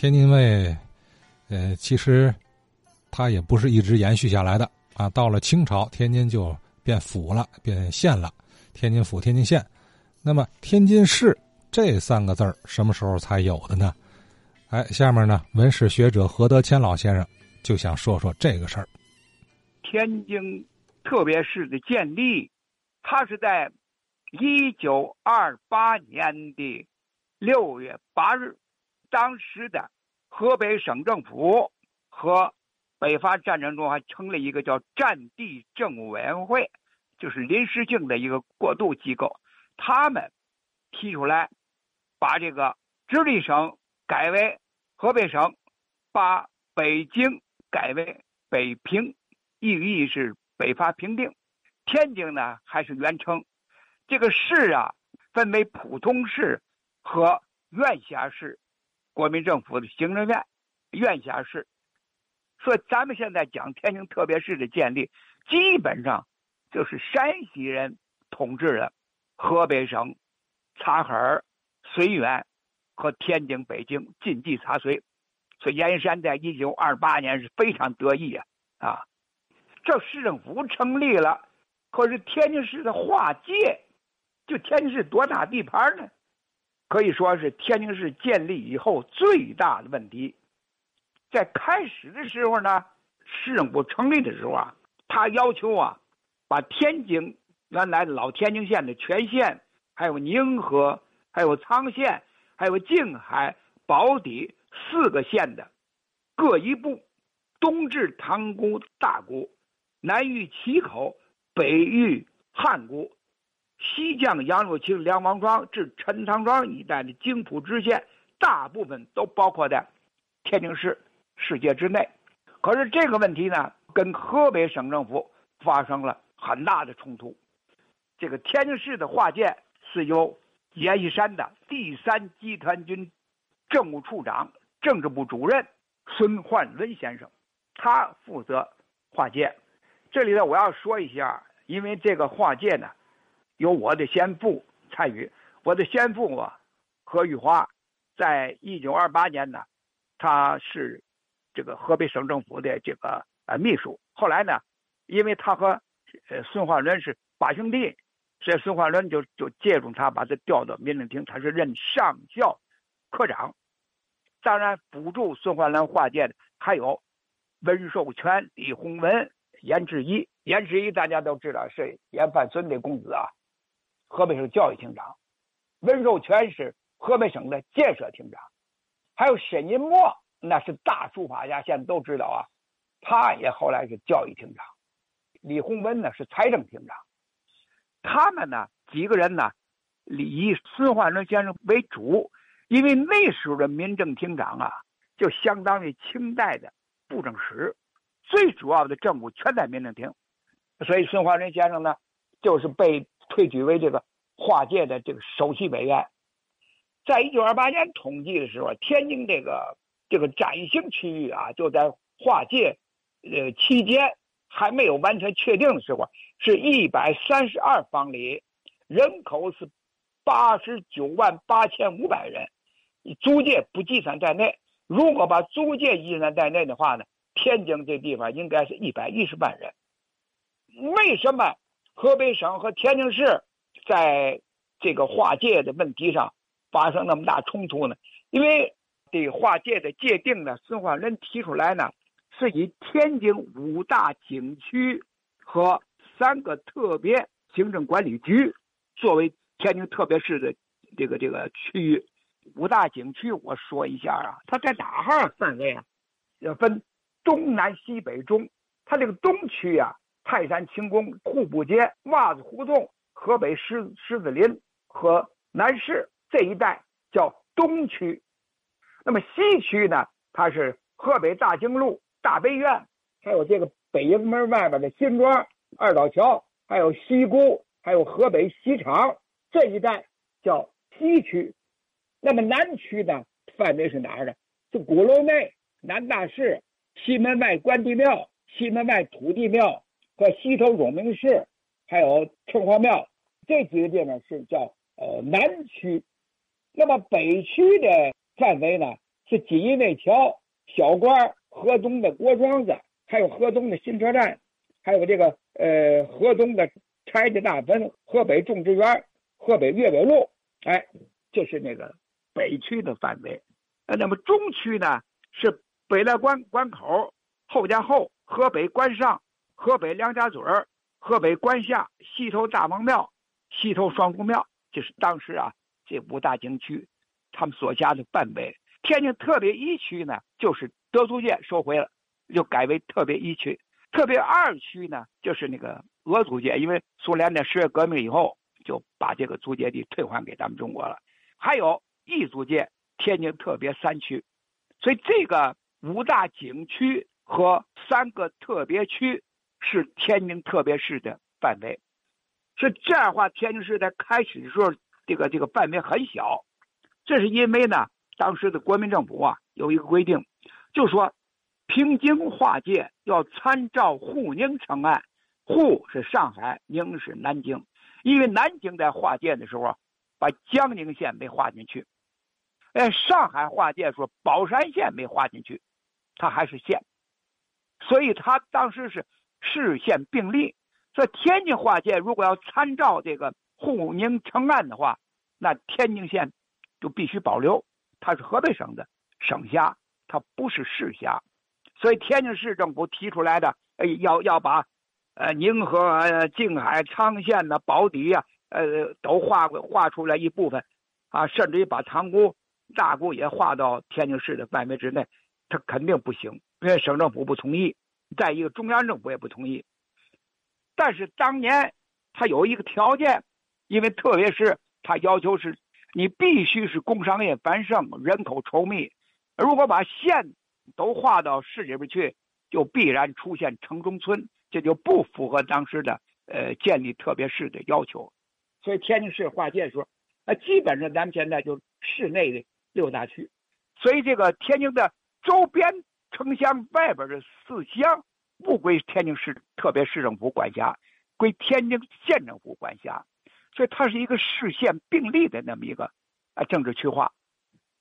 天津卫，呃，其实它也不是一直延续下来的啊。到了清朝，天津就变府了，变县了，天津府、天津县。那么天津市这三个字儿什么时候才有的呢？哎，下面呢，文史学者何德谦老先生就想说说这个事儿。天津特别市的建立，它是在一九二八年的六月八日。当时的河北省政府和北伐战争中还成立一个叫战地政务委员会，就是临时性的一个过渡机构。他们提出来把这个直隶省改为河北省，把北京改为北平，寓意是北伐平定。天津呢还是原称。这个市啊分为普通市和院辖市。国民政府的行政院院辖市，所以咱们现在讲天津特别市的建立，基本上就是山西人统治的河北省察哈尔、绥远和天津、北京晋冀察绥。所以阎山在一九二八年是非常得意啊啊！这市政府成立了，可是天津市的划界，就天津市多大地盘呢？可以说是天津市建立以后最大的问题。在开始的时候呢，市政府成立的时候啊，他要求啊，把天津原来老天津县的全县，还有宁河、还有沧县、还有静海、宝坻四个县的各一部，东至塘沽、大沽，南逾岐口，北逾汉沽。西江杨柳青、梁王庄至陈塘庄一带的京浦支线，大部分都包括在天津市世界之内。可是这个问题呢，跟河北省政府发生了很大的冲突。这个天津市的划界是由阎锡山的第三集团军政务处长、政治部主任孙焕伦先生，他负责划界。这里呢，我要说一下，因为这个划界呢。由我的先父参与，我的先父啊，何玉华，在一九二八年呢，他是这个河北省政府的这个呃秘书。后来呢，因为他和呃孙焕伦是八兄弟，所以孙焕伦就就借助他把他调到民政厅，他是任上校科长。当然，辅助孙焕伦划界的还有温寿全、李洪文、严志一。严志一大家都知道是严范孙的公子啊。河北省教育厅长，温寿全是河北省的建设厅长，还有沈银墨，那是大书法家，现在都知道啊。他也后来是教育厅长。李鸿文呢是财政厅长。他们呢几个人呢，以孙焕伦先生为主，因为那时候的民政厅长啊，就相当于清代的布政使，最主要的政务全在民政厅，所以孙焕伦先生呢，就是被。推举为这个划界的这个首席委员，在一九二八年统计的时候，天津这个这个展兴区域啊，就在划界呃期间还没有完全确定的时候，是一百三十二方里，人口是八十九万八千五百人，租界不计算在内。如果把租界计算在内的话呢，天津这地方应该是一百一十万人。为什么？河北省和天津市在这个划界的问题上发生那么大冲突呢？因为对划界的界定呢，孙焕伦提出来呢，是以天津五大景区和三个特别行政管理局作为天津特别市的这个这个区域。五大景区，我说一下啊，它在哪号范围啊？要分东南西北中，它这个东区啊。泰山清宫、户部街、袜子胡同、河北狮狮子林和南市这一带叫东区，那么西区呢？它是河北大经路、大悲院，还有这个北营门外边的新庄、二道桥，还有西沽，还有河北西厂这一带叫西区。那么南区呢？范围是哪儿呢？是鼓楼内、南大市、西门外关帝庙、西门外土地庙。和西头永明寺，还有城隍庙这几个地方是叫呃南区，那么北区的范围呢是锦衣卫桥、小关、河东的郭庄子，还有河东的新车站，还有这个呃河东的柴家大坟、河北种植园、河北岳北路，哎，这是那个北区的范围。呃，那么中区呢是北来关关口、后家后、河北关上、河北梁家嘴儿、河北关下、西头大王庙、西头双珠庙，这是当时啊这五大景区他们所辖的范围。天津特别一区呢，就是德租界收回了，又改为特别一区。特别二区呢，就是那个俄租界，因为苏联在十月革命以后就把这个租界地退还给咱们中国了。还有异租界，天津特别三区。所以这个五大景区和三个特别区是天津特别市的范围。是这样的话，天津市在开始的时候，这个这个范围很小。这是因为呢。当时的国民政府啊，有一个规定，就说平津划界要参照沪宁城岸，沪是上海，宁是南京。因为南京在划界的时候啊，把江宁县没划进去；哎，上海划界说宝山县没划进去，它还是县，所以它当时是市县并立。说天津划界如果要参照这个沪宁城岸的话，那天津县就必须保留。它是河北省的省辖，它不是市辖，所以天津市政府提出来的，哎，要要把，呃，宁河、静海、昌县的、宝坻呀，呃，都划划出来一部分，啊，甚至于把塘沽、大沽也划到天津市的范围之内，它肯定不行，因为省政府不同意，再一个中央政府也不同意。但是当年他有一个条件，因为特别是他要求是。你必须是工商业繁盛、人口稠密。如果把县都划到市里边去，就必然出现城中村，这就不符合当时的呃建立特别市的要求。所以天津市划界的时候，啊，基本上咱们现在就市内的六大区。所以这个天津的周边城乡外边的四乡不归天津市特别市政府管辖，归天津县政府管辖。所以它是一个市县并立的那么一个啊政治区划，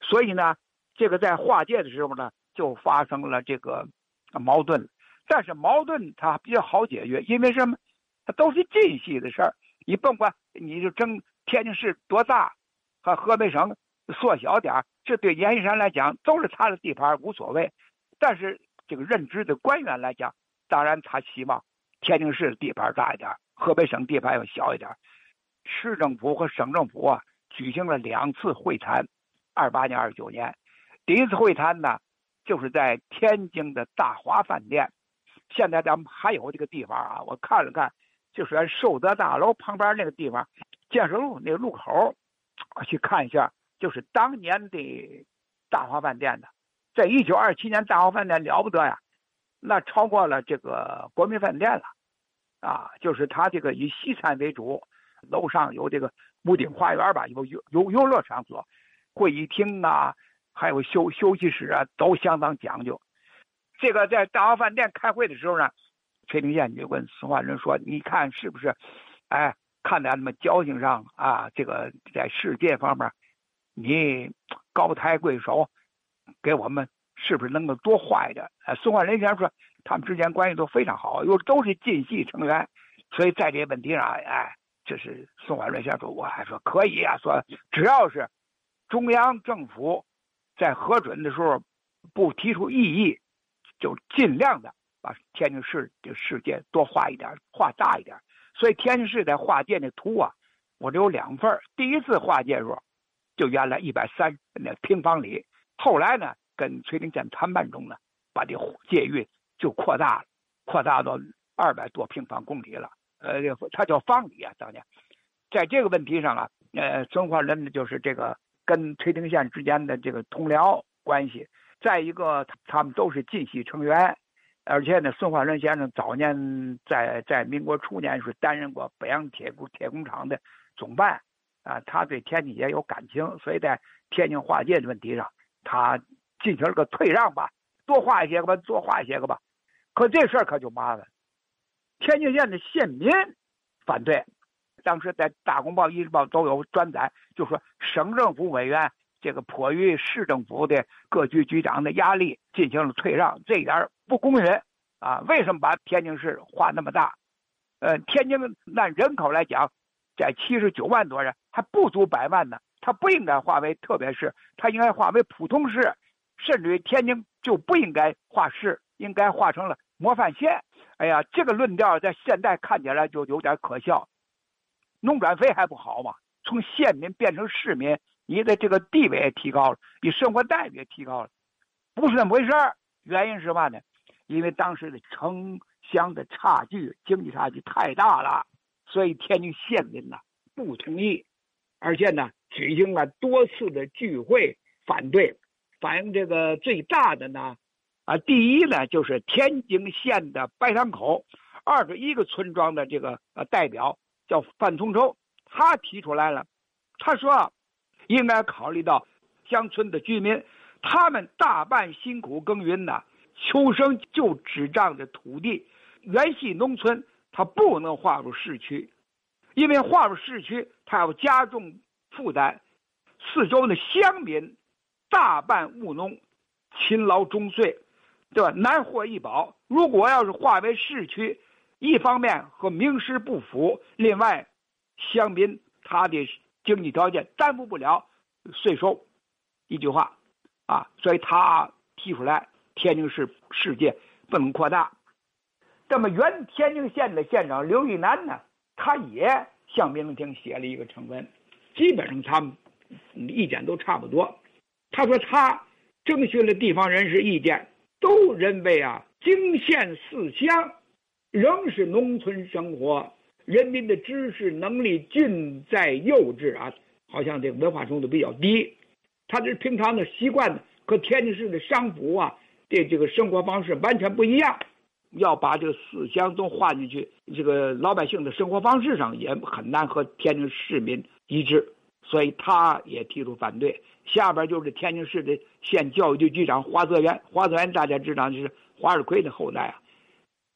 所以呢，这个在划界的时候呢，就发生了这个矛盾。但是矛盾它比较好解决，因为什么？它都是近系的事儿。你甭管你就争天津市多大，和河北省缩小点儿，这对阎锡山来讲都是他的地盘，无所谓。但是这个任职的官员来讲，当然他希望天津市地盘大一点，河北省地盘要小一点。市政府和省政府啊举行了两次会谈，二八年、二九年。第一次会谈呢，就是在天津的大华饭店。现在咱们还有这个地方啊，我看了看，就是在寿德大楼旁边那个地方，建设路那个路口，我去看一下，就是当年的大华饭店的。在一九二七年，大华饭店了不得呀，那超过了这个国民饭店了，啊，就是它这个以西餐为主。楼上有这个屋顶花园吧，有游游游乐场所、会议厅啊，还有休休息室啊，都相当讲究。这个在大华饭店开会的时候呢，崔定县就问孙化仁说：“你看是不是？哎，看在咱们交情上啊，这个在世界方面，你高抬贵手，给我们是不是能够多画一点？”哎，孙化人先生说，他们之间关系都非常好，又都是晋系成员，所以在这些问题上，哎。这是宋怀瑞先生，我还说可以啊，说只要是中央政府在核准的时候不提出异议，就尽量的把天津市的世界多画一点，画大一点。所以天津市在划界那图啊，我这有两份第一次划界时候，就原来一百三那平方里，后来呢跟崔定县谈判中呢，把这界域就扩大了，扩大到二百多平方公里了。呃，他叫方里啊，当年，在这个问题上啊，呃，孙化仁呢就是这个跟崔定县之间的这个同僚关系。再一个，他们都是晋系成员，而且呢，孙化仁先生早年在在民国初年是担任过北洋铁工铁工厂的总办，啊，他对天津也有感情，所以在天津划界的问题上，他进行了个退让吧，多划一些个吧，多划一些个吧。可这事儿可就麻烦。天津县的县民反对，当时在《大公报》《一日报》都有转载，就说省政府委员这个迫于市政府的各局局长的压力，进行了退让，这一点不公允啊！为什么把天津市划那么大？呃，天津按人口来讲，在七十九万多人，还不足百万呢。它不应该划为特别市，它应该划为普通市，甚至于天津就不应该划市，应该划成了模范县。哎呀，这个论调在现在看起来就有点可笑。农转非还不好吗？从县民变成市民。你的这个地位也提高了，你生活待遇也提高了，不是那么回事儿。原因是什么呢？因为当时的城乡的差距、经济差距太大了，所以天津县民呢不同意，而且呢举行了多次的聚会反对。反映这个最大的呢，啊，第一呢就是天津县的白塘口二十一个村庄的这个呃代表叫范从周，他提出来了，他说啊。应该考虑到乡村的居民，他们大半辛苦耕耘呐，求生就只仗着土地。原系农村，他不能划入市区，因为划入市区，它要加重负担。四周的乡民大半务农，勤劳终岁，对吧？难获一宝。如果要是划为市区，一方面和名实不符，另外乡民他的。经济条件担负不了税收，一句话，啊，所以他提出来天津市世界不能扩大。那么原天津县的县长刘玉南呢，他也向民政厅写了一个呈文，基本上他们意见都差不多。他说他征询了地方人士意见，都认为啊，京县四乡仍是农村生活。人民的知识能力尽在幼稚啊，好像这个文化程度比较低。他这平常的习惯和天津市的商府啊这这个生活方式完全不一样。要把这个思想都划进去，这个老百姓的生活方式上也很难和天津市民一致，所以他也提出反对。下边就是天津市的县教育局局长华泽元，华泽元大家知道就是华日奎的后代啊，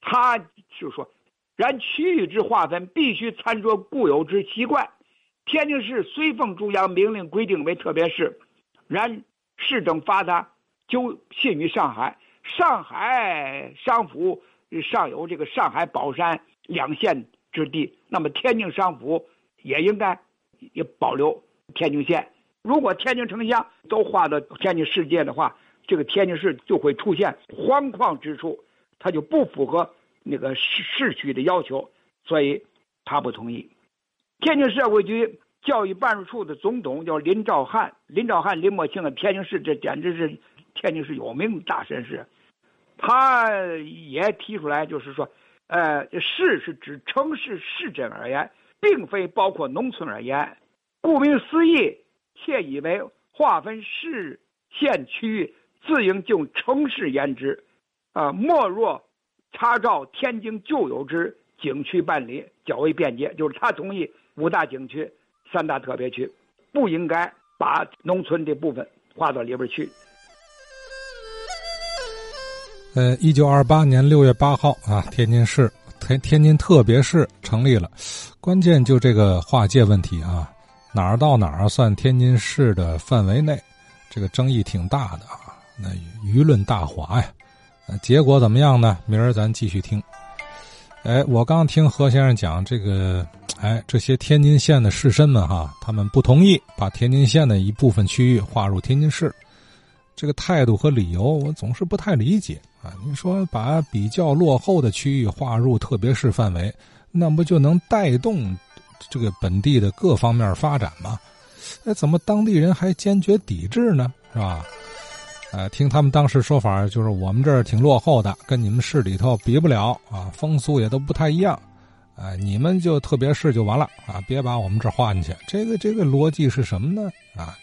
他就说。然区域之划分必须参照固有之习惯。天津市虽奉中央命令规定为特别市，然市政发达就信于上海。上海商府尚有这个上海宝山两县之地，那么天津商府也应该也保留天津县。如果天津城乡都划到天津市界的话，这个天津市就会出现荒旷之处，它就不符合。那个市市区的要求，所以他不同意。天津社会局教育办事处的总董叫林兆汉，林兆汉、林默庆啊，天津市这简直是天津市有名的大绅士。他也提出来，就是说，呃，市是指城市市镇而言，并非包括农村而言。顾名思义，窃以为划分市县区域，自应就城市言之，啊，莫若。查照天津旧有之景区办理较为便捷，就是他同意五大景区、三大特别区，不应该把农村的部分划到里边去。呃，一九二八年六月八号啊，天津市天天津特别市成立了，关键就这个划界问题啊，哪儿到哪儿算天津市的范围内，这个争议挺大的啊，那舆论大哗呀。结果怎么样呢？明儿咱继续听。哎，我刚听何先生讲这个，哎，这些天津县的士绅们哈，他们不同意把天津县的一部分区域划入天津市，这个态度和理由我总是不太理解啊。你说把比较落后的区域划入特别市范围，那不就能带动这个本地的各方面发展吗？哎，怎么当地人还坚决抵制呢？是吧？呃，听他们当时说法，就是我们这儿挺落后的，跟你们市里头比不了啊，风俗也都不太一样，啊，你们就特别市就完了啊，别把我们这儿划进去。这个这个逻辑是什么呢？啊，